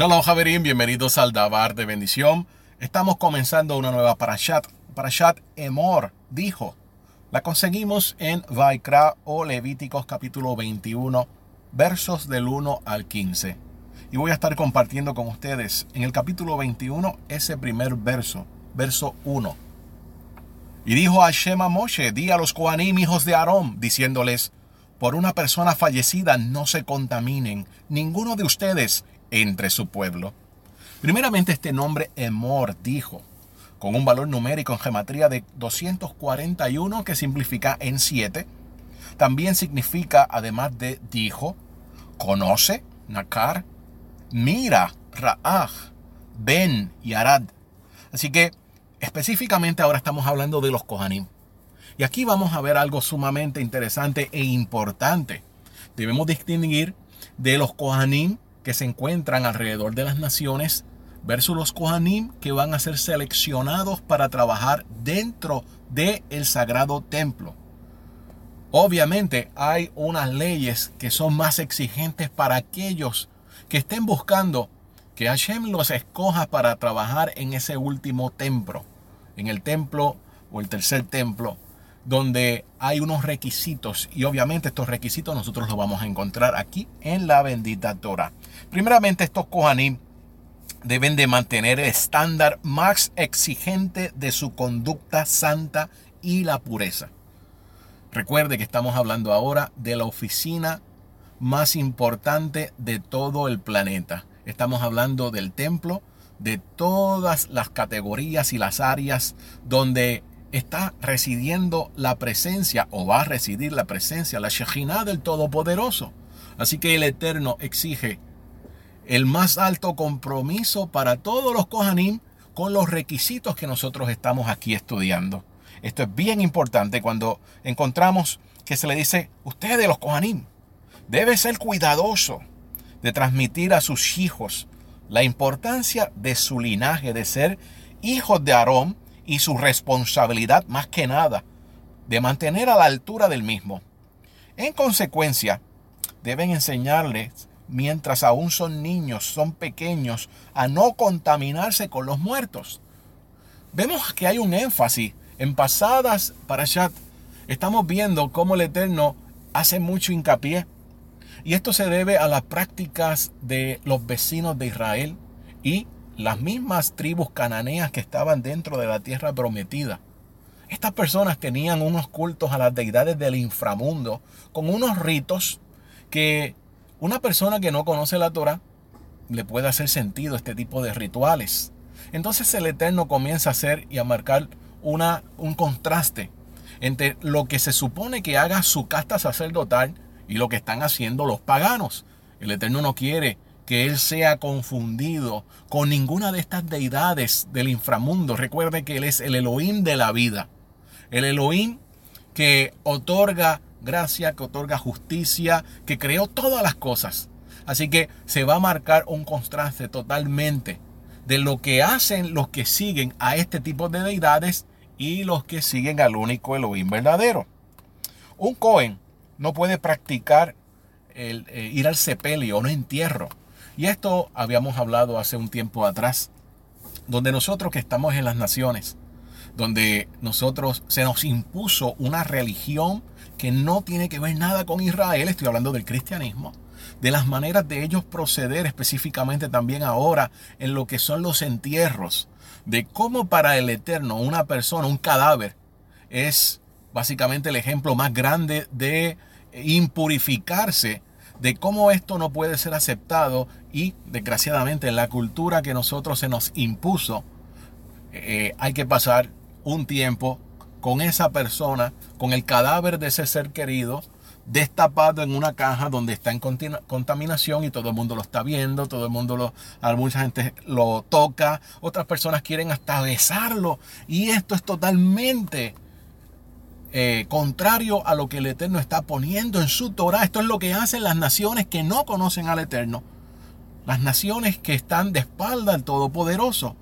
Shalom Javerín, bienvenidos al Dabar de Bendición. Estamos comenzando una nueva parashat. Parashat Emor dijo. La conseguimos en Vaikra o Levíticos capítulo 21, versos del 1 al 15. Y voy a estar compartiendo con ustedes en el capítulo 21 ese primer verso, verso 1. Y dijo a Shema Moshe, di a los Koanim hijos de Aarón, diciéndoles, por una persona fallecida no se contaminen, ninguno de ustedes entre su pueblo. Primeramente este nombre Emor dijo, con un valor numérico en gematría de 241 que simplifica en 7. También significa, además de dijo, conoce, nakar, mira, ra'aj, ben y arad. Así que específicamente ahora estamos hablando de los Kohanim. Y aquí vamos a ver algo sumamente interesante e importante. Debemos distinguir de los Kohanim que se encuentran alrededor de las naciones versus los Kohanim que van a ser seleccionados para trabajar dentro del el sagrado templo. Obviamente hay unas leyes que son más exigentes para aquellos que estén buscando que Hashem los escoja para trabajar en ese último templo, en el templo o el tercer templo, donde hay unos requisitos y obviamente estos requisitos nosotros los vamos a encontrar aquí en la bendita Torah. Primeramente estos Kohanim deben de mantener el estándar más exigente de su conducta santa y la pureza. Recuerde que estamos hablando ahora de la oficina más importante de todo el planeta. Estamos hablando del templo, de todas las categorías y las áreas donde está residiendo la presencia o va a residir la presencia, la Shekhinah del Todopoderoso. Así que el Eterno exige el más alto compromiso para todos los Kohanim con los requisitos que nosotros estamos aquí estudiando. Esto es bien importante cuando encontramos que se le dice, ustedes los Kohanim, debe ser cuidadoso de transmitir a sus hijos la importancia de su linaje, de ser hijos de Aarón y su responsabilidad más que nada de mantener a la altura del mismo. En consecuencia, deben enseñarles mientras aún son niños, son pequeños, a no contaminarse con los muertos. Vemos que hay un énfasis en pasadas para Parashat. Estamos viendo cómo el Eterno hace mucho hincapié. Y esto se debe a las prácticas de los vecinos de Israel y las mismas tribus cananeas que estaban dentro de la tierra prometida. Estas personas tenían unos cultos a las deidades del inframundo con unos ritos que una persona que no conoce la Torah le puede hacer sentido este tipo de rituales. Entonces el Eterno comienza a hacer y a marcar una, un contraste entre lo que se supone que haga su casta sacerdotal y lo que están haciendo los paganos. El Eterno no quiere que Él sea confundido con ninguna de estas deidades del inframundo. Recuerde que Él es el Elohim de la vida. El Elohim que otorga gracia, que otorga justicia, que creó todas las cosas. Así que se va a marcar un contraste totalmente de lo que hacen los que siguen a este tipo de deidades y los que siguen al único Elohim verdadero. Un Cohen no puede practicar el, eh, ir al sepelio un entierro. Y esto habíamos hablado hace un tiempo atrás, donde nosotros que estamos en las naciones, donde nosotros se nos impuso una religión que no tiene que ver nada con Israel, estoy hablando del cristianismo, de las maneras de ellos proceder específicamente también ahora en lo que son los entierros, de cómo para el Eterno una persona, un cadáver, es básicamente el ejemplo más grande de impurificarse, de cómo esto no puede ser aceptado y desgraciadamente en la cultura que nosotros se nos impuso, eh, hay que pasar un tiempo con esa persona, con el cadáver de ese ser querido, destapado en una caja donde está en contaminación y todo el mundo lo está viendo, todo el mundo lo, mucha gente lo toca, otras personas quieren hasta besarlo. Y esto es totalmente eh, contrario a lo que el Eterno está poniendo en su Torah. Esto es lo que hacen las naciones que no conocen al Eterno, las naciones que están de espalda al Todopoderoso.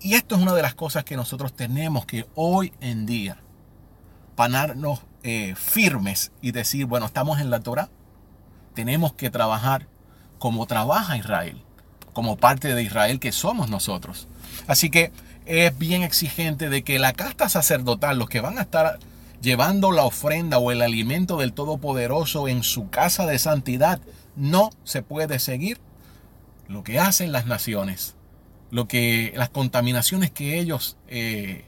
Y esto es una de las cosas que nosotros tenemos que hoy en día panarnos eh, firmes y decir, bueno, estamos en la Torah, tenemos que trabajar como trabaja Israel. como parte de Israel que somos nosotros. Así que es bien exigente de que la casta sacerdotal, los que van a estar llevando la ofrenda o el alimento del Todopoderoso en su casa de santidad, no se puede seguir lo que hacen las naciones, lo que las contaminaciones que ellos eh,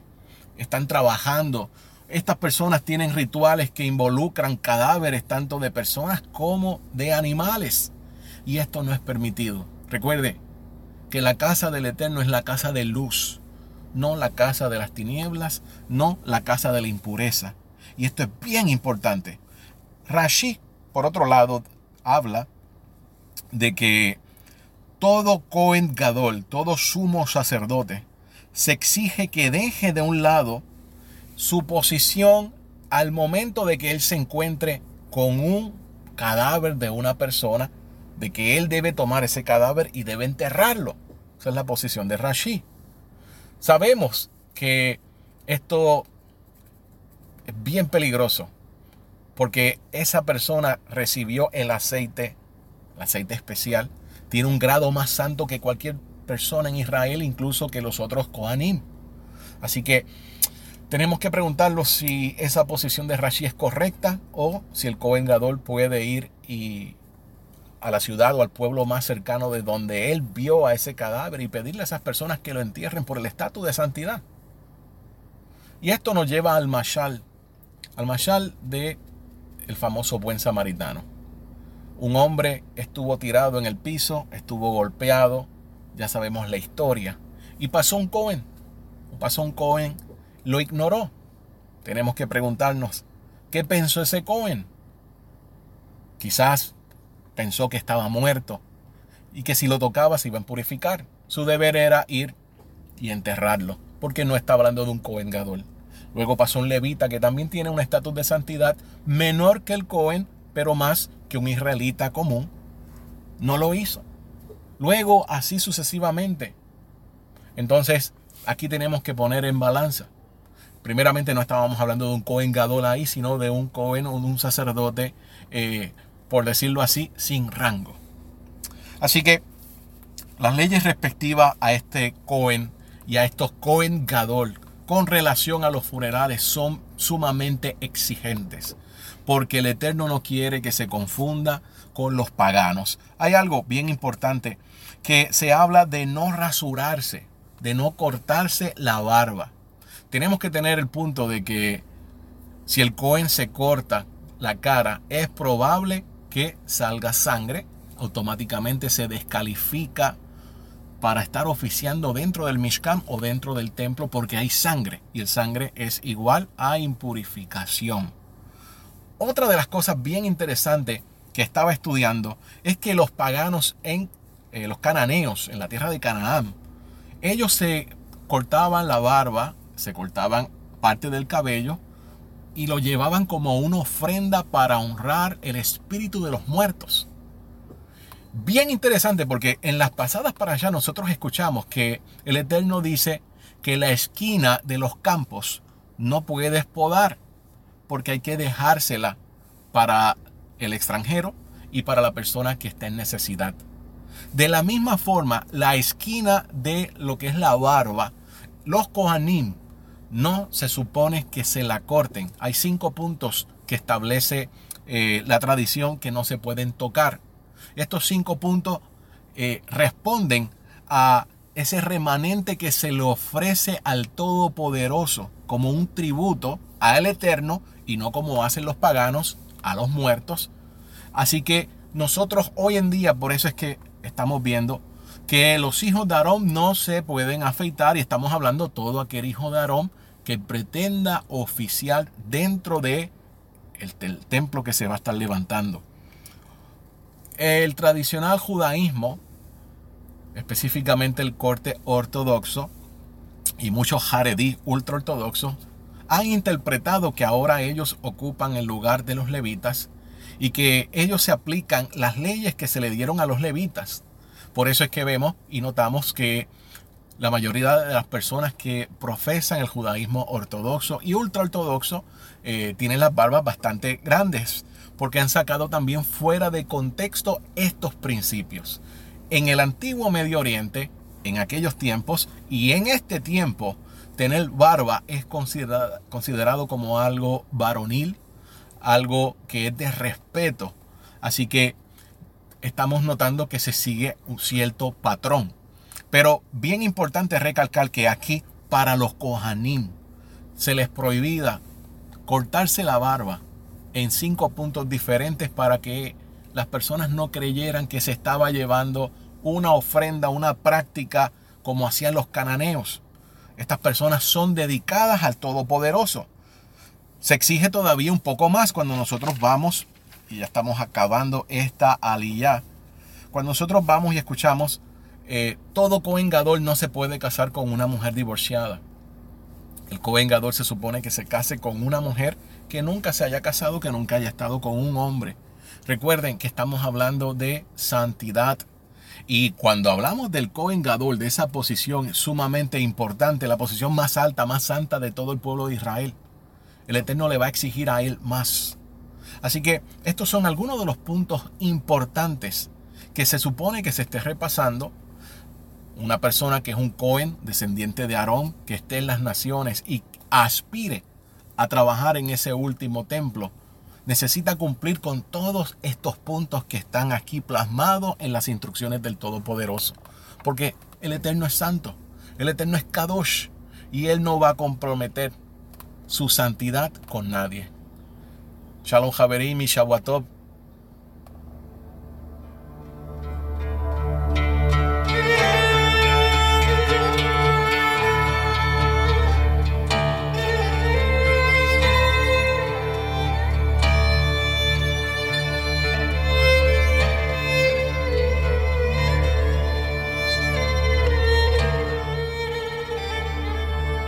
están trabajando. Estas personas tienen rituales que involucran cadáveres tanto de personas como de animales. Y esto no es permitido. Recuerde que la casa del Eterno es la casa de luz, no la casa de las tinieblas, no la casa de la impureza. Y esto es bien importante. Rashi, por otro lado, habla de que todo Cohen Gadol, todo sumo sacerdote, se exige que deje de un lado su posición al momento de que él se encuentre con un cadáver de una persona, de que él debe tomar ese cadáver y debe enterrarlo. Esa es la posición de Rashi. Sabemos que esto es bien peligroso porque esa persona recibió el aceite, el aceite especial, tiene un grado más santo que cualquier persona en Israel, incluso que los otros Kohanim. Así que tenemos que preguntarnos si esa posición de Rashi es correcta o si el Kohen Gadol puede ir y a la ciudad o al pueblo más cercano de donde él vio a ese cadáver y pedirle a esas personas que lo entierren por el estatus de santidad. Y esto nos lleva al mashal, al mashal de el famoso buen samaritano. Un hombre estuvo tirado en el piso, estuvo golpeado, ya sabemos la historia, y pasó un Cohen, pasó un Cohen, lo ignoró. Tenemos que preguntarnos, ¿qué pensó ese Cohen? Quizás pensó que estaba muerto y que si lo tocaba se iba a purificar. Su deber era ir y enterrarlo, porque no está hablando de un Cohen Gadol. Luego pasó un levita que también tiene un estatus de santidad menor que el Cohen, pero más que un israelita común. No lo hizo. Luego así sucesivamente. Entonces, aquí tenemos que poner en balanza. Primeramente no estábamos hablando de un Cohen Gadol ahí, sino de un Cohen o de un sacerdote, eh, por decirlo así, sin rango. Así que las leyes respectivas a este Cohen y a estos Cohen Gadol con relación a los funerales son sumamente exigentes, porque el Eterno no quiere que se confunda con los paganos. Hay algo bien importante que se habla de no rasurarse, de no cortarse la barba. Tenemos que tener el punto de que si el Cohen se corta la cara, es probable que salga sangre, automáticamente se descalifica para estar oficiando dentro del Mishkan o dentro del templo porque hay sangre y el sangre es igual a impurificación. Otra de las cosas bien interesantes que estaba estudiando es que los paganos en eh, los cananeos en la tierra de Canaán, ellos se cortaban la barba, se cortaban parte del cabello y lo llevaban como una ofrenda para honrar el espíritu de los muertos. Bien interesante porque en las pasadas para allá nosotros escuchamos que el Eterno dice que la esquina de los campos no puedes podar porque hay que dejársela para el extranjero y para la persona que está en necesidad. De la misma forma, la esquina de lo que es la barba, los Kohanim no se supone que se la corten. Hay cinco puntos que establece eh, la tradición que no se pueden tocar. Estos cinco puntos eh, responden a ese remanente que se le ofrece al Todopoderoso como un tributo al Eterno y no como hacen los paganos a los muertos. Así que nosotros hoy en día, por eso es que estamos viendo que los hijos de Aarón no se pueden afeitar y estamos hablando todo aquel hijo de Aarón que pretenda oficiar dentro de el templo que se va a estar levantando. El tradicional judaísmo, específicamente el corte ortodoxo y muchos ultra ultraortodoxos, han interpretado que ahora ellos ocupan el lugar de los levitas y que ellos se aplican las leyes que se le dieron a los levitas. Por eso es que vemos y notamos que la mayoría de las personas que profesan el judaísmo ortodoxo y ultraortodoxo eh, tienen las barbas bastante grandes porque han sacado también fuera de contexto estos principios. En el antiguo Medio Oriente, en aquellos tiempos y en este tiempo, tener barba es considerado, considerado como algo varonil, algo que es de respeto. Así que estamos notando que se sigue un cierto patrón. Pero bien importante recalcar que aquí para los Kohanim se les prohibida cortarse la barba en cinco puntos diferentes para que las personas no creyeran que se estaba llevando una ofrenda, una práctica como hacían los cananeos. Estas personas son dedicadas al Todopoderoso. Se exige todavía un poco más cuando nosotros vamos, y ya estamos acabando esta aliyah, cuando nosotros vamos y escuchamos, eh, todo covengador no se puede casar con una mujer divorciada. El covengador se supone que se case con una mujer que nunca se haya casado, que nunca haya estado con un hombre. Recuerden que estamos hablando de santidad. Y cuando hablamos del covengador, de esa posición sumamente importante, la posición más alta, más santa de todo el pueblo de Israel, el Eterno le va a exigir a él más. Así que estos son algunos de los puntos importantes que se supone que se esté repasando. Una persona que es un Cohen, descendiente de Aarón, que esté en las naciones y aspire a trabajar en ese último templo, necesita cumplir con todos estos puntos que están aquí plasmados en las instrucciones del Todopoderoso. Porque el Eterno es santo, el Eterno es Kadosh y Él no va a comprometer su santidad con nadie. Shalom Javerim y.